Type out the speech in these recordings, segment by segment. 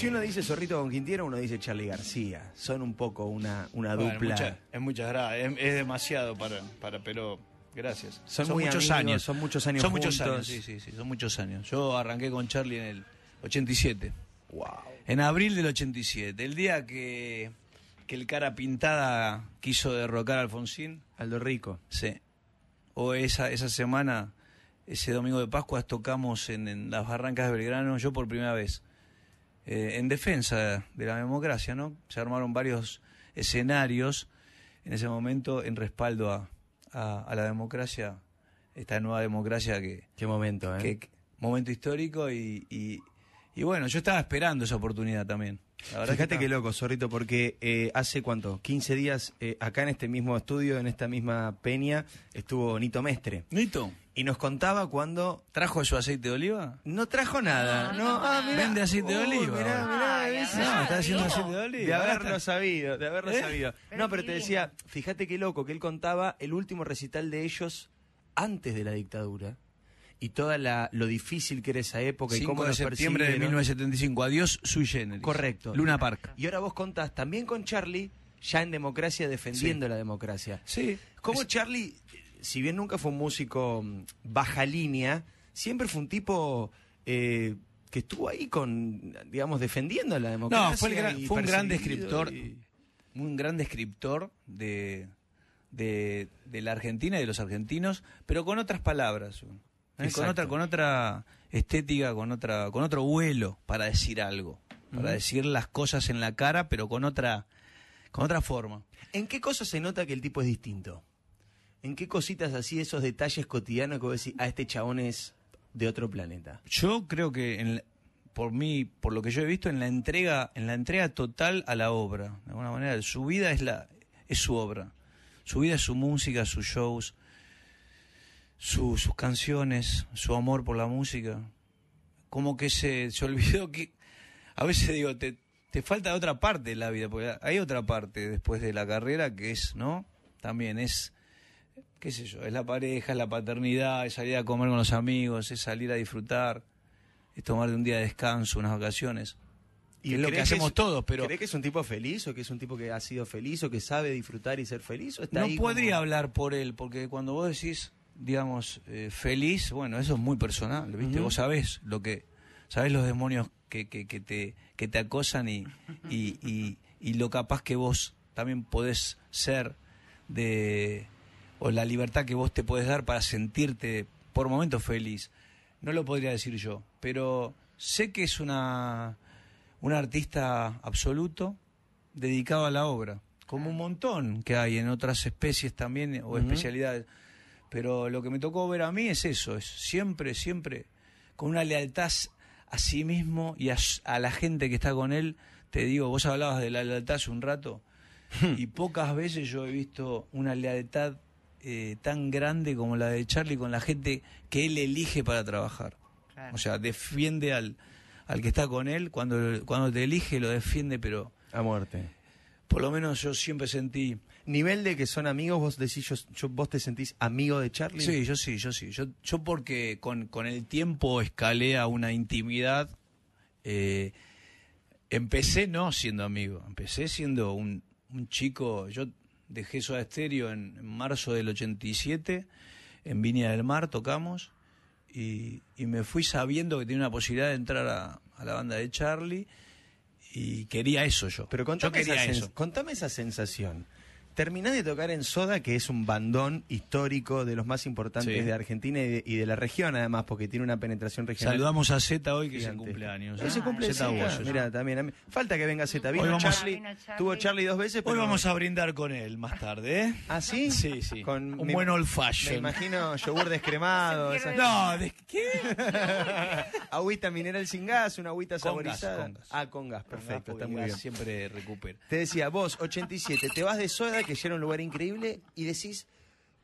Si uno dice Zorrito con Quintiero, uno dice Charlie García. Son un poco una, una Bueno, dupla. mucha- es muchas gracias, es, es demasiado para, para, pero gracias. Son muy amigos, son muchos años Son muchos años, sí, sí, sí, son muchos años. Yo arranqué con Charlie en el 87. Wow. En abril del 87, el día que, que el cara pintada quiso derrocar a Alfonsín, Aldo Rico. sí. O esa, esa semana, ese domingo de Pascua, tocamos en, en las barrancas de Belgrano, yo por primera vez, eh, en defensa de la democracia, ¿no? Se armaron varios escenarios en ese momento en respaldo a, a- a la democracia, esta nueva democracia que, Qué momento, ¿eh? que- momento histórico y, y, y bueno, yo estaba esperando esa oportunidad también. Fíjate que qué estaba- loco, Zorrito, porque eh, hace cuánto, 15 días, eh, acá en este mismo estudio, en esta misma peña, estuvo Nito Mestre. Nito, Y nos contaba cuando ¿trajo su aceite de oliva? no trajo nada. No, ah, mirá. Vende aceite de Uy, oliva Mirá, mirá, Ay, ese- No, está haciendo aceite de oliva. De haberlo está- sabido, de haberlo ¿Eh? sabido. No, pero te decía, fíjate qué loco, que él contaba el último recital de ellos antes de la dictadura y toda la, lo difícil que era esa época y 5 cómo de nos septiembre de persiguieron. 1975. Adiós, sui generis. Correcto. Luna Park. Y ahora vos contás también con Charlie, ya en democracia, defendiendo la democracia. Sí. Como Es- Charlie, si bien nunca fue un músico mm, baja línea, siempre fue un tipo eh, que estuvo ahí con, digamos, defendiendo la democracia. No, fue, el gran- y fue un gran descriptor, y- un gran descriptor de, de, de la Argentina y de los argentinos, pero con otras palabras, ¿eh? con otra, con otra estética, con otra, con otro vuelo para decir algo, para decir las cosas en la cara, pero con otra, con otra forma. ¿En qué cosas se nota que el tipo es distinto? ¿En qué cositas así, esos detalles cotidianos que vos decís, a este chabón es de otro planeta? Yo creo que en la- por mí, por lo que yo he visto, en la entrega, en la entrega total a la obra, de alguna manera, su vida es la, es su obra, su vida es su música, sus shows, su- sus canciones, su amor por la música, como que se, se olvidó que, a veces digo, te, te falta otra parte de la vida, porque hay otra parte después de la carrera que es, ¿no? También es, qué sé yo, es la pareja, es la paternidad, es salir a comer con los amigos, es salir a disfrutar, es tomar un día de descanso, unas vacaciones. Que es lo que hacemos es- todos, pero ¿Crees que es un tipo feliz o que es un tipo que ha sido feliz o que sabe disfrutar y ser feliz? ¿O está no ahí podría como- hablar por él, porque cuando vos decís, digamos, eh, feliz, bueno, eso es muy personal, ¿viste? Vos sabés lo que, sabés los demonios que, que, que te, que te acosan y, y, y, y lo capaz que vos también podés ser de, o la libertad que vos te podés dar para sentirte por momentos feliz. No lo podría decir yo, pero sé que es una, un artista absoluto dedicado a la obra, como un montón que hay en otras especies también o especialidades. Pero lo que me tocó ver a mí es eso, es siempre, siempre con una lealtad a sí mismo y a, la gente que está con él. Te digo, vos hablabas de la lealtad hace un rato y pocas veces yo he visto una lealtad eh, tan grande como la de Charlie con la gente que él elige para trabajar. Claro. O sea, defiende al, al que está con él, cuando, cuando te elige lo defiende, pero A muerte. por lo menos yo siempre sentí... Nivel de que son amigos, vos decís, yo, yo- vos te sentís amigo de Charlie. Sí, yo sí, yo sí. Yo, yo porque con, con el tiempo escalé a una intimidad. eh, empecé no siendo amigo, empecé siendo un, un chico. Yo dejé Soda Estéreo en, en marzo del 87, en Viña del Mar tocamos, y, y me fui sabiendo que tenía una posibilidad de entrar a, a la banda de Charlie, y quería eso yo. Pero yo contame, quería esa, eso. contame esa sensación. Terminás de tocar en Soda, que es un bandón histórico de los más importantes Sí. de Argentina y de, y de la región, además, porque tiene una penetración regional. Saludamos a Z hoy que es el cumpleaños. Hoy ¿eh? se cumple Zeta Zeta, Boyos. Mira, también. a mí- Falta que venga Z. Vino Hoy vamos- Charlie. Vino Charlie. Tuvo Charlie dos veces, pero. Hoy vamos a brindar con él más tarde, ¿eh? ¿Ah, sí? Sí, sí. Con un me- buen old Me imagino yogur descremado. Esas-. No, ¿de qué? agüita mineral sin gas, una agüita Con gas, saborizada. con gas. Ah, con gas, perfecto, está muy gas bien. Siempre recupera. Te decía, vos, 87, te vas de Soda, que ya era un lugar increíble, y decís,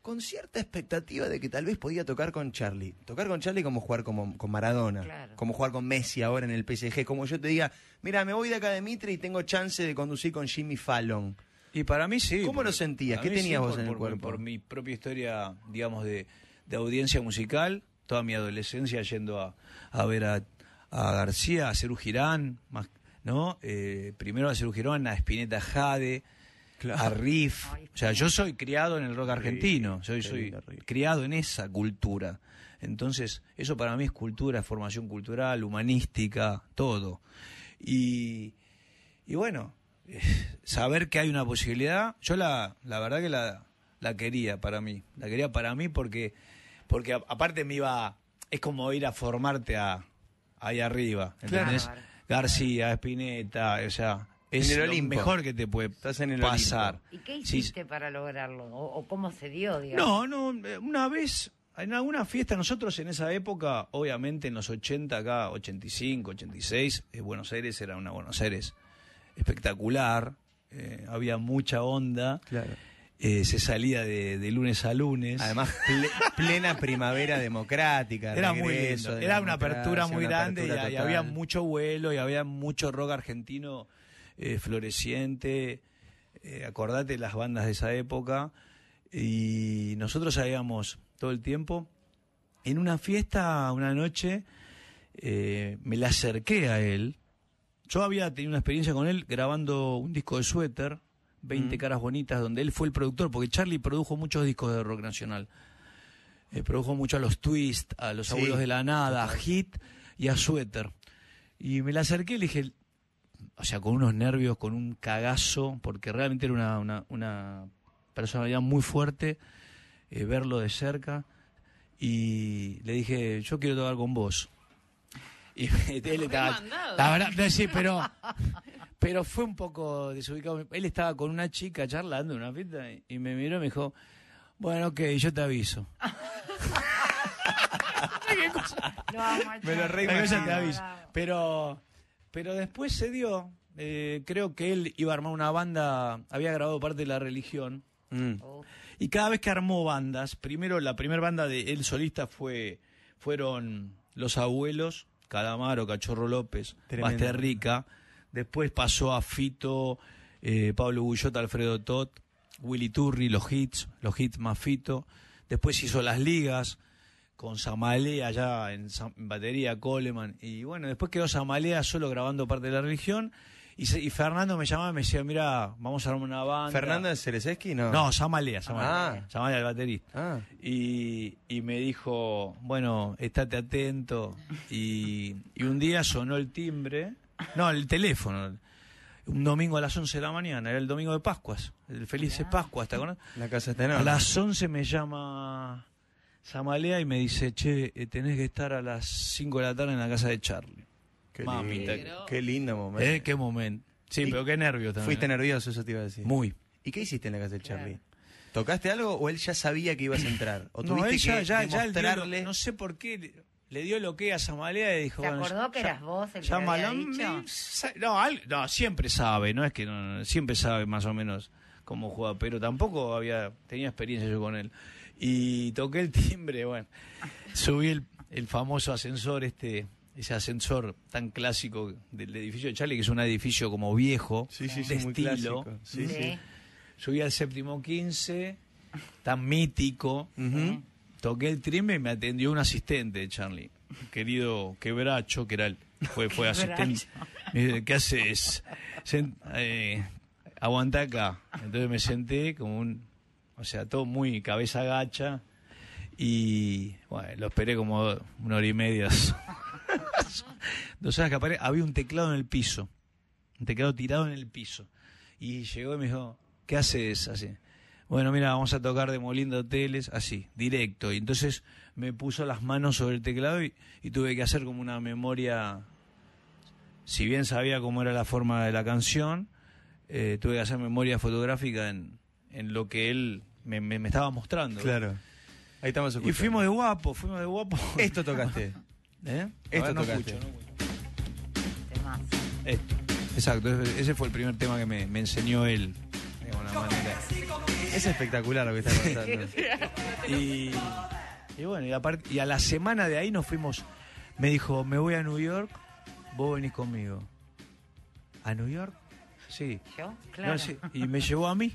con cierta expectativa de que tal vez podía tocar con Charlie. Tocar con Charlie como jugar como, con Maradona, Claro. como jugar con Messi ahora en el PSG, como yo te diga, mira, me voy de acá de Mitre y tengo chance de conducir con Jimmy Fallon. Y para mí sí. ¿Cómo lo sentías? ¿Qué tenías vos por- en el por- cuerpo? Por mi propia historia, digamos, de, de audiencia musical, toda mi adolescencia yendo a, a ver a, a García, a Cerú Girán, más, ¿no? Eh, primero a Cerú Girón, a Spinetta Jade, Claro. a Riff. O sea, yo soy criado en el rock argentino, soy, soy criado en esa cultura. Entonces, eso para mí es cultura, es formación cultural, humanística, todo. Y, y bueno, eh, saber que hay una posibilidad, yo la, la verdad que la, la quería para mí, la quería para mí porque, porque a- aparte me iba, es como ir a formarte a, ahí arriba, ¿entendés? Claro. García, Espineta, o sea, es En el lo Olimpo. mejor que te puede Estás en el pasar. ¿Y qué Sí, hiciste para lograrlo? ¿O, o cómo se dio, digamos? no, no, eh, una vez, en alguna fiesta, nosotros en esa época, obviamente en los 80 acá, 85, 86, eh, Buenos Aires era una Buenos Aires espectacular, eh, había mucha onda, Claro. eh, se salía de, de lunes a lunes. Además, ple- plena primavera democrática. era muy lindo, era una apertura muy una grande y, apertura y total. había mucho vuelo y había mucho rock argentino eh, floreciente. Eh, acordate las bandas de esa época. Y nosotros sabíamos todo el tiempo. En una fiesta, una noche, eh, me la acerqué a él. Yo había tenido una experiencia con él grabando un disco de suéter, 20 Mm. caras bonitas, donde él fue el productor, porque Charlie produjo muchos discos de rock nacional. Eh, produjo mucho a los Twist, a los Sí, Abuelos de la Nada, a Hit y a Suéter. Y me la acerqué y le dije, o sea, con unos nervios, con un cagazo, porque realmente era una, una, una personalidad muy fuerte, eh, verlo de cerca. Y le dije, yo quiero tocar con vos. Y él estaba, la verdad, no, sí, pero, pero fue un poco desubicado. Él estaba con una chica charlando en una fiesta y, y me miró y me dijo, bueno, ok, yo te aviso. No, macho. Me lo re Pero ella imagino. te aviso. Pero, pero después se dio. eh, creo que él iba a armar una banda, había grabado parte de la religión. Mm. Y cada vez que armó bandas, primero la primera banda de él solista fue fueron Los Abuelos, Calamaro, Cachorro López, Tremendo. Basterrica. Después pasó a Fito, eh, Pablo Bullota, Alfredo Tot, Willy Turri, Los Hits, Los Hits más Fito. Después hizo Las Ligas con Samalea allá en, batería, Coleman. Y bueno, después quedó Samalea solo grabando parte de la religión. Y, se- y Fernando me llamaba y me decía, mira, vamos a armar una banda. ¿Fernando de Cerezeski? No. No, Samalea, Samalea. Ah. Samalea, el baterista. Ah. Y, y me dijo, bueno, estate atento. Y, y un día sonó el timbre, no, el teléfono. Un domingo a las 11 de la mañana, era el domingo de Pascuas, el Felices Pascuas, ¿te acuerdas? La casa está enorme. A las 11 me llama Samalea y me dice, che, eh, tenés que estar a las 5 de la tarde en la casa de Charlie. Qué, Mamita. lindo, qué lindo momento. ¿Eh? Qué momento. Sí, pero qué nervios también. Fuiste nervioso, eso te iba a decir. Muy. ¿Y qué hiciste en la casa de Claro. Charlie? ¿Tocaste algo o él ya sabía que ibas a entrar? ¿O No, él ya, que ya, ya lo- no sé por qué, le, le dio lo que a Samalea y dijo... ¿Se bueno, acordó que ya- eras vos el que había dicho? me- sa- no, al- no, siempre sabe, no es que no, no, siempre sabe más o menos cómo juega, pero tampoco había tenía experiencia yo con él. Y toqué el timbre, bueno, subí el, el famoso ascensor, este ese ascensor tan clásico del edificio de Charlie, que es un edificio como viejo, Sí, sí, sí, de muy estilo. clásico. Sí, sí. Sí. Subí al séptimo 15, tan mítico. Toqué el timbre y me atendió un asistente de Charlie, querido Quebracho, que era el, fue, fue asistente. ¿qué haces? Eh, aguanta acá. Entonces me senté como un, o sea, todo muy cabeza gacha y bueno, lo esperé como una hora y media. Dos horas que apare- había un teclado en el piso, un teclado tirado en el piso. Y llegó y me dijo, ¿qué haces? Así. Bueno, mira, vamos a tocar Demoliendo Hoteles, así, directo. Y entonces me puso las manos sobre el teclado y, y tuve que hacer como una memoria. Si bien sabía cómo era la forma de la canción, eh, tuve que hacer memoria fotográfica en, en lo que él me, me- me estaba mostrando. Claro. Ahí estamos Y fuimos de guapo, fuimos de guapo. Esto tocaste. ¿Eh? Esto ver, no tocaste. escucho, no escucho. Temazo. Esto. Exacto, ese fue el primer tema que me, me enseñó él. De alguna manera. Es espectacular lo que está pasando. Y, y bueno, y, a la semana de ahí nos fuimos. Me dijo, me voy a New York, vos venís conmigo. ¿A New York? Sí. ¿Yo? Claro. No, sí. Y me llevó a mí.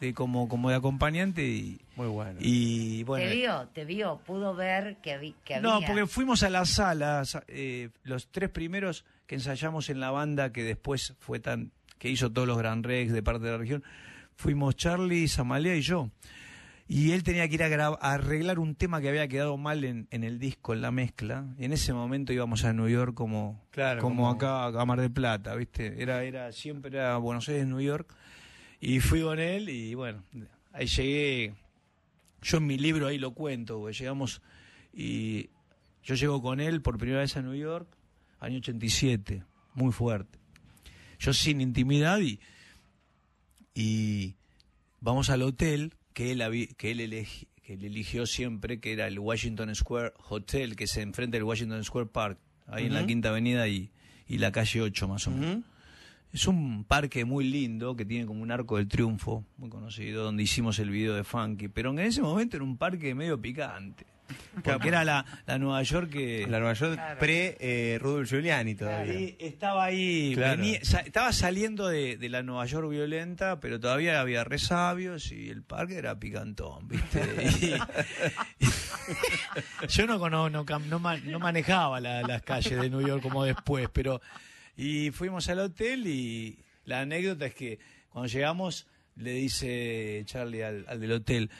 De como, como de acompañante y, Muy bueno. y bueno. te vio, te vio, pudo ver que, vi- que No, había. porque fuimos a la sala, sa- eh, los tres primeros que ensayamos en la banda que después fue tan, que hizo todos los Gran Rex de parte de la región, fuimos Charlie, Samalea y yo. Y él tenía que ir a, a arreglar un tema que había quedado mal en, en el disco, en la mezcla. Y en ese momento íbamos a New York como, Claro, como, como- acá a Mar del Plata, ¿viste? Era, era, siempre era Buenos Aires, New York. Y fui con él y bueno, ahí llegué. Yo en mi libro ahí lo cuento, porque llegamos y yo llego con él por primera vez a New York, año 87, muy fuerte. Yo sin intimidad y, y vamos al hotel que él, que él, que él eligió siempre, que era el Washington Square Hotel, que se enfrenta al Washington Square Park, ahí en la. Quinta Avenida y, y la calle 8 más o menos. Es un parque muy lindo que tiene como un arco del triunfo, muy conocido, donde hicimos el video de Funky. Pero en ese momento era un parque medio picante. Porque era la, la Nueva York que. La Nueva York Claro. pre eh, Rudolf Giuliani todavía. y estaba ahí, Claro. venía- sa- estaba saliendo de, de la Nueva York violenta, pero todavía había resabios y el parque era picantón, ¿viste? Y- y- yo no, no, no no manejaba la- las calles de New York como después, pero y fuimos al hotel y la anécdota es que cuando llegamos le dice Charlie al, al del hotel,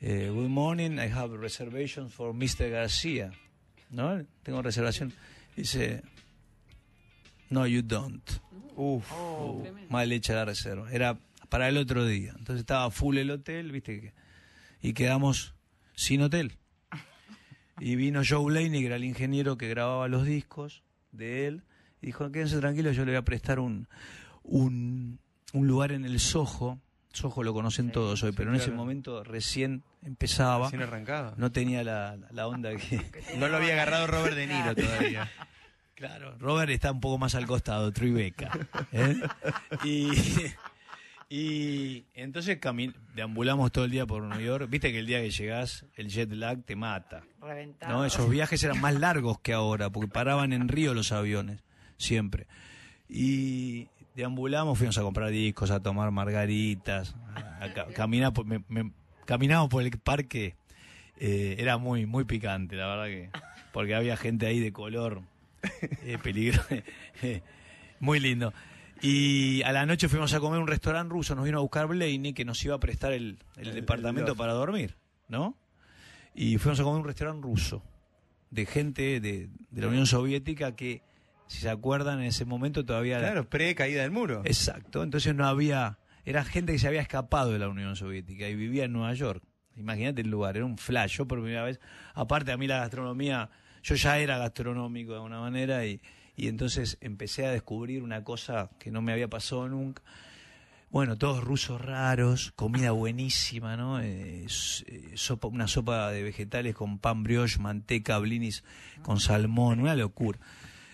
eh, Good morning, I have reservations for Mr. García. ¿No? Tengo reservación. Dice, no, you don't. Uf. Uh, mal hecha la reserva. Era para el otro día. Entonces estaba full el hotel, viste, y quedamos sin hotel. Y vino Joe Blaney, que era el ingeniero que grababa los discos de él, y dijo, quédense tranquilos, yo le voy a prestar un, un, un lugar en el Soho. Soho lo conocen todos hoy, pero en ese momento recién empezaba. Recién arrancaba. No tenía la, la onda que... No lo había agarrado Robert De Niro todavía. Claro, Robert está un poco más al costado, Tribeca. ¿eh? Y, y entonces cami- deambulamos todo el día por New York. Viste que el día que llegás, el jet lag te mata. Reventado. ¿no? Esos viajes eran más largos que ahora, porque paraban en Río los aviones, siempre. Y deambulamos, fuimos a comprar discos, a tomar margaritas, a, a ca- caminar por, me- me- caminamos por el parque. eh, era muy, muy picante, la verdad que. Porque había gente ahí de color eh, peligro. muy lindo. Y a la noche fuimos a comer a un restaurante ruso, nos vino a buscar Blaney, que nos iba a prestar el, el El- departamento el para dormir, ¿no? Y fuimos a comer a un restaurante ruso, de gente de, de la Unión Soviética que, si se acuerdan, en ese momento todavía... Claro, pre caída del muro. Exacto, entonces no había... Era gente que se había escapado de la Unión Soviética y vivía en Nueva York. Imagínate el lugar, era un flash. Yo por primera vez, aparte a mí la gastronomía, yo ya era gastronómico de alguna manera y, y entonces empecé a descubrir una cosa que no me había pasado nunca. Bueno, todos rusos raros, comida buenísima, ¿no? Eh, eh, sopa, una sopa de vegetales con pan brioche, manteca, blinis con salmón, una locura.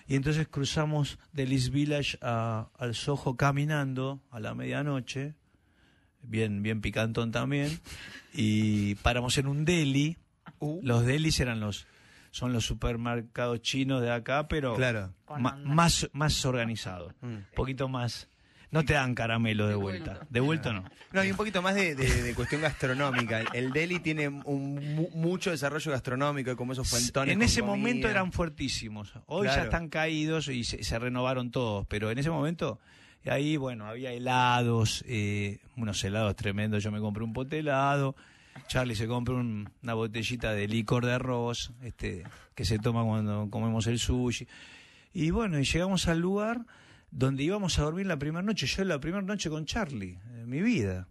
Y entonces cruzamos del East Village a- al Soho caminando a la medianoche, bien, bien picantón también, y paramos en un deli. Uh, Los delis eran los, son los supermercados chinos de acá, pero Claro. Onda. más, más organizados, Mm. un poquito más. No te dan caramelo de vuelta, de vuelta no. No, hay un poquito más de, de- de cuestión gastronómica. El Delhi tiene un, mu- mucho desarrollo gastronómico, como esos fuentones. En con ese comida. momento eran fuertísimos. Hoy ya Claro. están caídos y se, se renovaron todos, pero en ese momento ahí, bueno, había helados, eh, unos helados tremendos. Yo me compré un pote de helado. Charlie se compró un- una botellita de licor de arroz, este, que se toma cuando comemos el sushi. Y bueno, y llegamos al lugar donde íbamos a dormir la primera noche. Yo la primera noche con Charlie, en mi vida.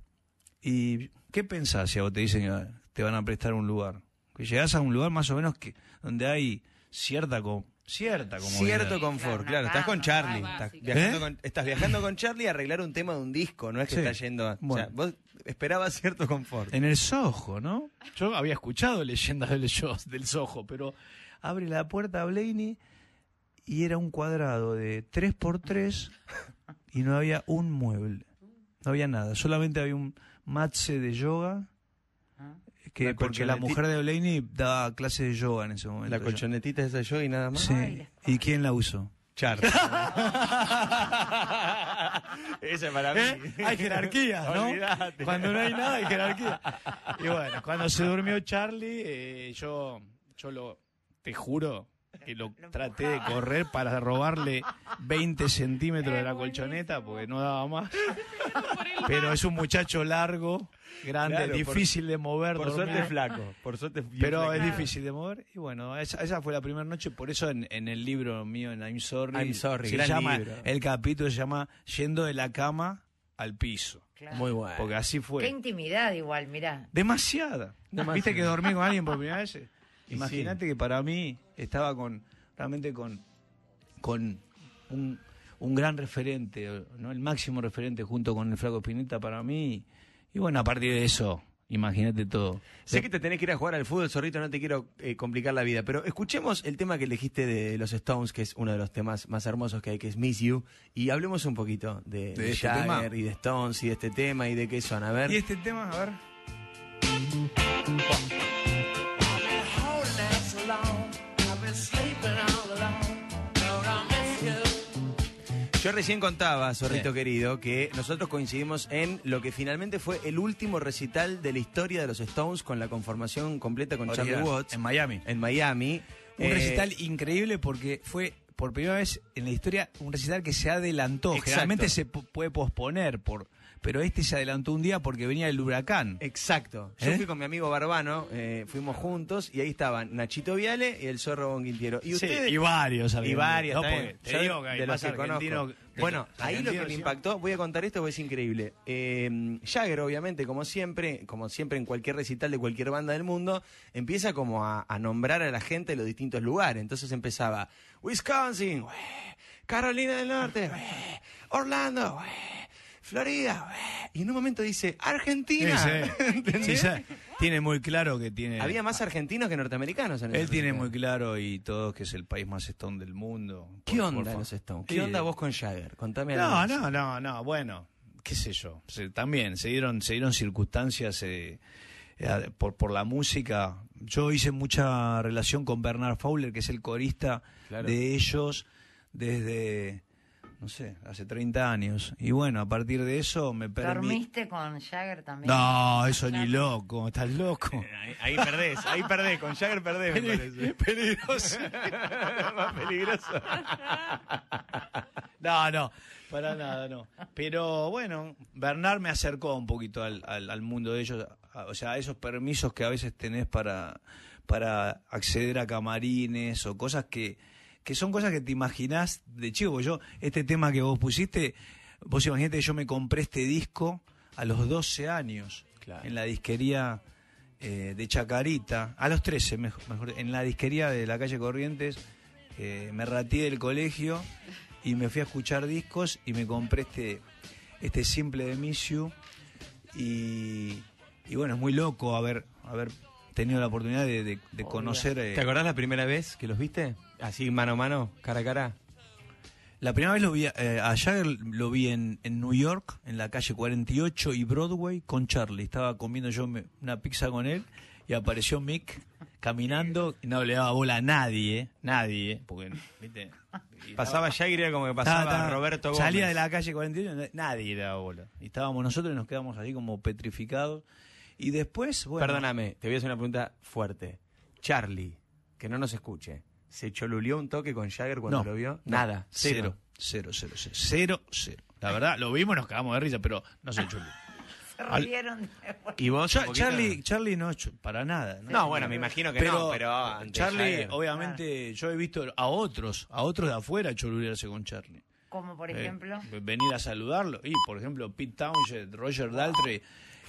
¿Y qué pensás si a vos te dicen que te van a prestar un lugar? Que llegás a un lugar más o menos que donde hay cierta co- cierta comodidad. Cierto confort, Claro, Estás con Charlie. Estás viajando, ¿Eh? con, estás viajando con Charlie a arreglar un tema de un disco, no es que Sí. estás yendo. a- o Bueno. sea, vos esperabas cierto confort. En el Soho, ¿no? Yo había escuchado leyendas del, del Soho, pero abre la puerta a Blaney y era un cuadrado de 3x3 y no había un mueble. No había nada. Solamente había un matse de yoga. Ah. Que, La porque la mujer de Blaney daba clase de yoga en ese momento. La colchonetita esa yo y nada más. Sí. Ay, ¿Y quién la usó? Charlie. Esa es para mí. ¿Eh? Hay jerarquía, ¿no? Cuando no hay nada hay jerarquía. Y bueno, cuando se durmió Charlie, eh, yo, yo lo, te juro que lo traté de correr para robarle 20 centímetros de la colchoneta porque no daba más. Pero es un muchacho largo, grande, Claro, por- difícil de mover. Por suerte flaco. Por suerte Pero flaco. es difícil de mover. Y bueno, esa, esa fue la primera noche. Por eso en, en el libro mío, en I'm Sorry, I'm Sorry, se gran llama, libro. el capítulo se llama Yendo de la cama al piso. Claro. Muy bueno. Porque así Qué fue. intimidad igual, mirá. Demasiada. Demasiada. ¿Viste que dormí con alguien por primera vez? Imagínate que para mí estaba con, realmente con, con un, un gran referente, ¿no? el máximo referente junto con el Flaco Spinetta para mí. Y bueno, a partir de eso, imagínate todo. Sé que te tenés que ir a jugar al fútbol, Zorrito, no te quiero eh, complicar la vida, pero escuchemos el tema que elegiste de los Stones, que es uno de los temas más hermosos que hay, que es Miss You, y hablemos un poquito de, ¿De de este Jagger tema? y de Stones y de este tema y de qué son. A ver. Y este tema, a ver. Yo recién contaba, Zorrito Sí. querido, que nosotros coincidimos en lo que finalmente fue el último recital de la historia de los Stones con la conformación completa con Charlie Watts En Miami. en Miami. Un Eh, recital increíble porque fue por primera vez en la historia un recital que se adelantó. Exacto. Generalmente se pu- puede posponer, por, pero este se adelantó un día porque venía el huracán. Exacto. Yo ¿Eh? fui con mi amigo Barbano, eh, fuimos juntos y ahí estaban Nachito Viale y el Zorro Bonquintiero. Y Sí, ustedes. y varios. y varios, No, también. te digo que hay de los más que argentinos conozco. que- Bueno, ahí lo que me sí. impactó, voy a contar esto porque es increíble. Eh, Jagger, obviamente, como siempre, como siempre en cualquier recital de cualquier banda del mundo, empieza como a, a nombrar a la gente de los distintos lugares. Entonces empezaba Wisconsin, Carolina del Norte, Orlando, Florida, y en un momento dice Argentina. Sí, tiene muy claro que tiene. Había más argentinos que norteamericanos en ese Él tiene muy claro y todo que es el país más stone del mundo. ¿Qué Por- onda por los Stones? ¿Qué Sí. onda vos con Jagger? Contame algo No, no, no, no, bueno, qué sé yo. Se- también se dieron, se dieron circunstancias eh, eh, por, por la música. Yo hice mucha relación con Bernard Fowler, que es el corista Claro. de ellos desde, no sé, hace 30 años. Y bueno, a partir de eso me permití... ¿Dormiste con Jagger también? No, eso ni loco, estás loco. Ahí, ahí perdés, ahí perdés, con Jagger perdés, me parece. Peligroso. Más peligroso. No, no, para nada, no. Pero bueno, Bernard me acercó un poquito al, al- al mundo de ellos, a- o sea, a esos permisos que a veces tenés para, para acceder a camarines o cosas que, que son cosas que te imaginás de chico. Yo, este tema que vos pusiste, vos imaginate que yo me compré este disco a los 12 años Claro. en la disquería eh, de Chacarita, a los 13 mejor, mejor, en la disquería de la calle Corrientes, eh, me rateé del colegio y me fui a escuchar discos y me compré este, este simple de Miss You y, y bueno, es muy loco haber, haber tenido la oportunidad de, de- de Obvio. conocer... eh, ¿Te acordás la primera vez que los viste? Así, mano a mano, cara a cara. La primera vez lo vi, eh, a Jagger lo vi en, en New York, en la calle 48 y Broadway, con Charlie. Estaba comiendo yo me- una pizza con él y apareció Mick caminando y no le daba bola a nadie, ¿eh? Nadie, ¿eh? Porque, ¿viste? Y Pasaba y era como que pasaba estaba- Roberto Gómez. Salía de la calle 48 nadie le daba bola. Y estábamos nosotros y nos quedamos así como petrificados. Y después, bueno... Perdóname, te voy a hacer una pregunta fuerte. Charlie, que no nos escuche, ¿se cholulió un toque con Jagger cuando No, lo vio? no, Nada, Cero, cero, cero, cero, cero, cero. La verdad, lo vimos y nos cagamos de risa, pero no se. Se Al- ¿Y vos? Cha- un poquito? Charlie, Charlie no, para nada. No, bueno, me imagino que no, pero Charlie, obviamente, yo he visto a otros, a otros de afuera cholulearse con Charlie. Como por Eh, ejemplo. venir a saludarlo. Y, por ejemplo, Pete Townshend, Roger Daltrey,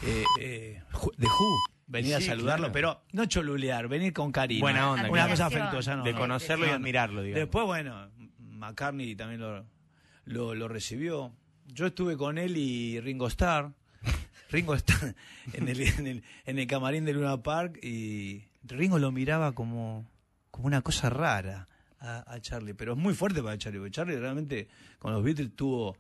eh, eh, de Who, venir a saludarlo, claro. pero no cholulear, venir con cariño. Buena onda, Una cosa afectuosa, no. de no. conocerlo y No, admirarlo, digamos. Después, bueno, McCartney también lo, lo, lo recibió. Yo estuve con él y Ringo Starr. Ringo Starr en el, en el, en el camarín de Luna Park y Ringo lo miraba como, como una cosa rara a, a Charlie. Pero es muy fuerte para Charlie, porque Charlie realmente con los Beatles tuvo...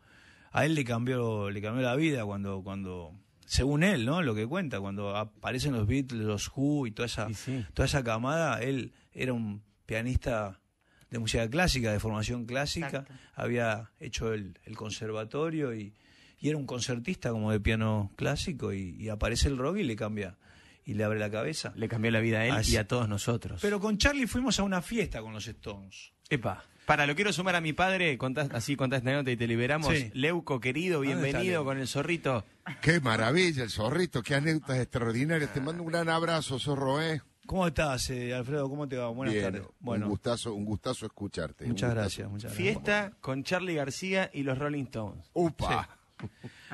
A él le cambió, le cambió la vida cuando, cuando, según él, ¿no? Lo que cuenta, cuando aparecen los Beatles, los Who y toda esa, sí. toda esa camada, él era un pianista de música clásica, de formación clásica, Exacto. había hecho el, el conservatorio y, y era un concertista como de piano clásico y, y aparece el rock y le cambia y le abre la cabeza. Le cambió la vida a él Así. y a todos nosotros. Pero con Charlie fuimos a una fiesta con los Stones. Epa. Para, lo quiero sumar a mi padre, contás- así contás esta nota y te liberamos. Sí. Leuco, querido, ¿Dónde está bienvenido con el zorrito. Qué maravilla, el zorrito, qué anécdotas extraordinarias. Te mando un gran abrazo, zorro, ¿eh? ¿Cómo estás, eh, Alfredo? ¿Cómo te va? Buenas Bien, tardes. Bueno, un gustazo, un gustazo escucharte. un muchas gustazo. gracias, muchas gracias. Fiesta con Charlie García y los Rolling Stones. Upa.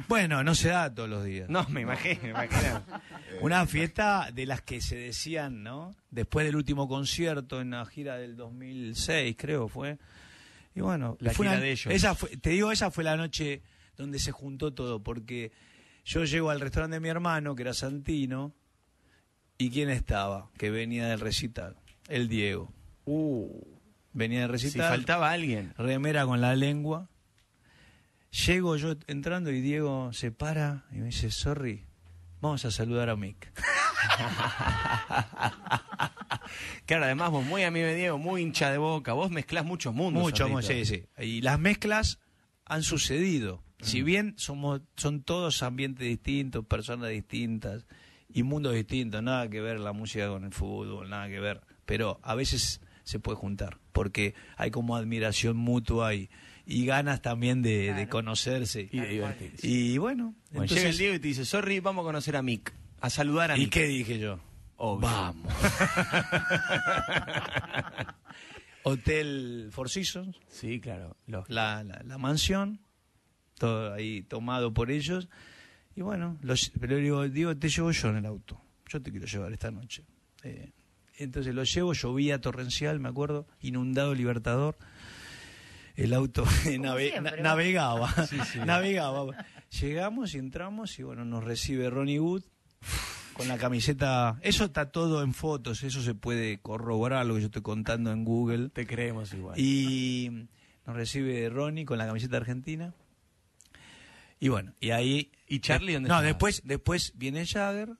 Bueno, no se da todos los días. No, me imagino, me imagino. Una fiesta de las que se decían, ¿no? Después del último concierto en la gira del 2006, creo fue. Y bueno, La fue gira una- de ellos. Esa fue, te digo, esa fue la noche donde se juntó todo, porque yo llego al restaurante de mi hermano, que era Santino, y ¿quién estaba? Que venía del recital. El Diego. Uh, Venía del si recital. faltaba alguien. remera con la lengua. Llego yo entrando y Diego se para y me dice, sorry, vamos a saludar a Mick. Claro, además vos muy amigo de Diego, muy hincha de boca. Vos mezclás muchos mundos. Mucho, Zorrito. sí, sí. Y las mezclas han sucedido. Si bien somos, son todos ambientes distintos, personas distintas y mundos distintos, nada que ver la música con el fútbol, nada que ver. Pero a veces se puede juntar, porque hay como admiración mutua y, y ganas también de, conocerse. Y de divertirse. Y bueno, Bueno, entonces, llega el Diego y te dice, sorry, vamos a conocer a Mick. A saludar a ¿y Mick. qué dije yo? Obvio. Vamos. Hotel Four Seasons, Sí, claro. Los- la, la, la mansión, todo ahí tomado por ellos. Y bueno, los, pero digo, digo, te llevo yo en el auto. Yo te quiero llevar esta noche. Eh, entonces lo llevo, llovía torrencial, me acuerdo, inundado Libertador. El auto nave- siempre, na- ¿no? navegaba, navegaba. Llegamos y entramos y bueno, nos recibe Ronnie Wood con la camiseta. Eso está todo en fotos, eso se puede corroborar lo que yo estoy contando en Google. Te creemos igual. Y nos recibe Ronnie con la camiseta argentina. Y bueno, y ahí... ¿Y Charlie dónde No, después, después viene Jagger,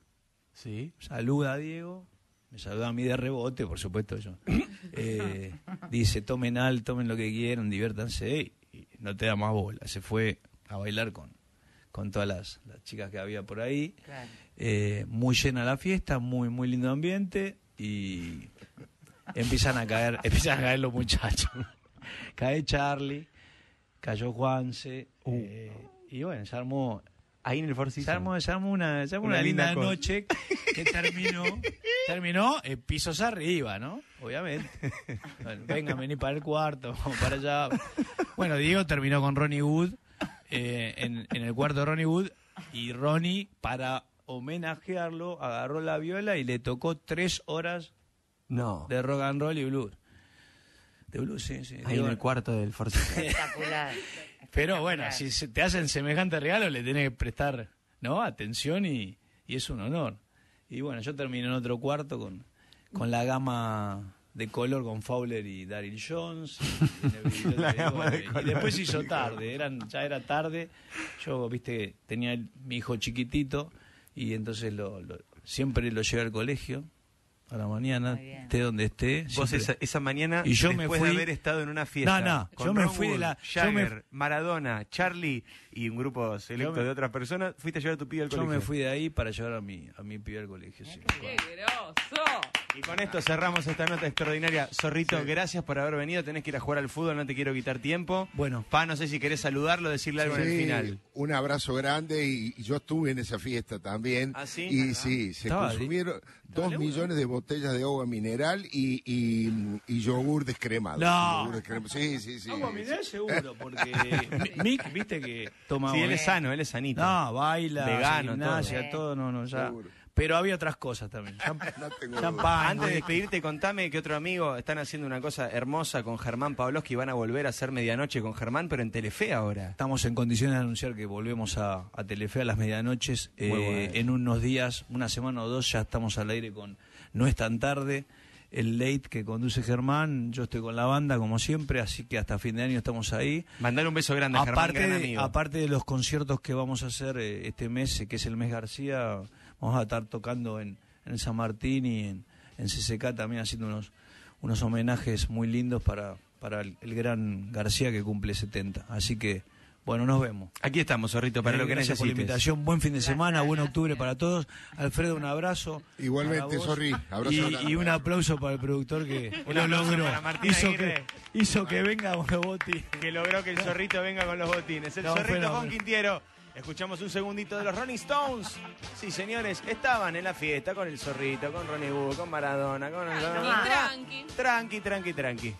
Sí. saluda a Diego, me saluda a mí de rebote, por supuesto yo. Eh, dice, tomen alto, tomen lo que quieran, diviértanse, y, y no te da más bola. Se fue a bailar con, con todas las, las chicas que había por ahí. Claro. Eh, muy llena la fiesta, muy muy lindo ambiente y empiezan a caer, empiezan a caer los muchachos. Cae Charlie, cayó Juanse eh, y bueno, se armó Ahí en el Four se armó, se armó una, se armó Una una linda, noche que terminó terminó en pisos arriba, ¿no? Obviamente. Bueno, vengan, vení para el cuarto, vamos para allá. Bueno, Diego terminó con Ronnie Wood eh, en, en el cuarto de Ronnie Wood y Ronnie, para homenajearlo, agarró la viola y le tocó tres horas No. de rock and roll y blues. De blues, sí, sí. Ahí Diego- en el cuarto del Seasons. Espectacular. pero bueno, si se te hacen semejante regalo, le tenés que prestar ¿no? atención y, y es un honor. Y bueno, yo terminé en otro cuarto con, con la gama de color con Fowler y Daryl Jones. Y, La te gama de y color. después hizo tarde, eran, ya era tarde. Yo, viste, tenía el- mi hijo chiquitito y entonces lo, lo- siempre lo llevé al colegio a la mañana, esté donde esté. Vos esa, esa mañana, Y yo me después fui- de haber estado en una fiesta. No, no, con yo me fui de la- yo me- Jagger, Maradona, Charlie y un grupo selecto Yo me- de otras personas, fuiste a llevar a tu pibe al Yo colegio. me fui de ahí para llevar a mi, a mi pibe al colegio. sí. ¡Qué groso! Y con esto cerramos esta nota extraordinaria. Zorrito, gracias por haber venido. Tenés que ir a jugar al fútbol, no te quiero quitar tiempo. Bueno. Pa, no sé si querés saludarlo, decirle algo en el Sí, final. Un abrazo grande y, y yo estuve en esa fiesta también. ¿Ah, sí? Y sí, se Estaba consumieron dos millones de botellas de agua mineral y, y, y yogur descremado. No. Yogur descremado. Sí, sí, sí. Agua sí. mineral seguro, porque Mi- Mick, viste que toma Sí, él es sano, él es sanito. No, baila, Vegano, gimnasia, todo. todo, no, no, ya. Seguro. Pero había otras cosas también. No tengo Antes de despedirte, contame que otro amigo están haciendo una cosa hermosa con Germán Pavlovsky. Van a volver a hacer medianoche con Germán, pero en Telefe ahora. Estamos en condiciones de anunciar que volvemos a, a Telefe a las medianoches. Eh, bueno. En unos días, una semana o dos, ya estamos al aire con No es tan tarde. El late que conduce Germán, yo estoy con la banda como siempre, así que hasta fin de año estamos ahí. Mandar un beso grande a Germán, aparte, gran de, amigo. aparte de los conciertos que vamos a hacer eh, este mes, eh, que es el mes García, vamos a estar tocando en, en San Martín y en, en CCK también haciendo unos, unos homenajes muy lindos para, para el, el gran García que cumple 70. Así que, bueno, nos vemos. Aquí estamos, Zorrito, para Eh, lo que gracias por la necesites. invitación. Buen fin de semana, buen octubre para todos. Alfredo, un abrazo. Igualmente. Zorri, abrazo Y, un aplauso para el productor que lo logró. Hizo Aguirre. que, hizo que venga Boti. Que logró que el zorrito venga con los botines. El No, zorrito con Quintiero. Escuchamos un segundito de los Rolling Stones. Sí, señores, estaban en la fiesta con el zorrito, con Ronnie Wood, con Maradona, con... más. Tranqui. Tranqui, tranqui, tranqui.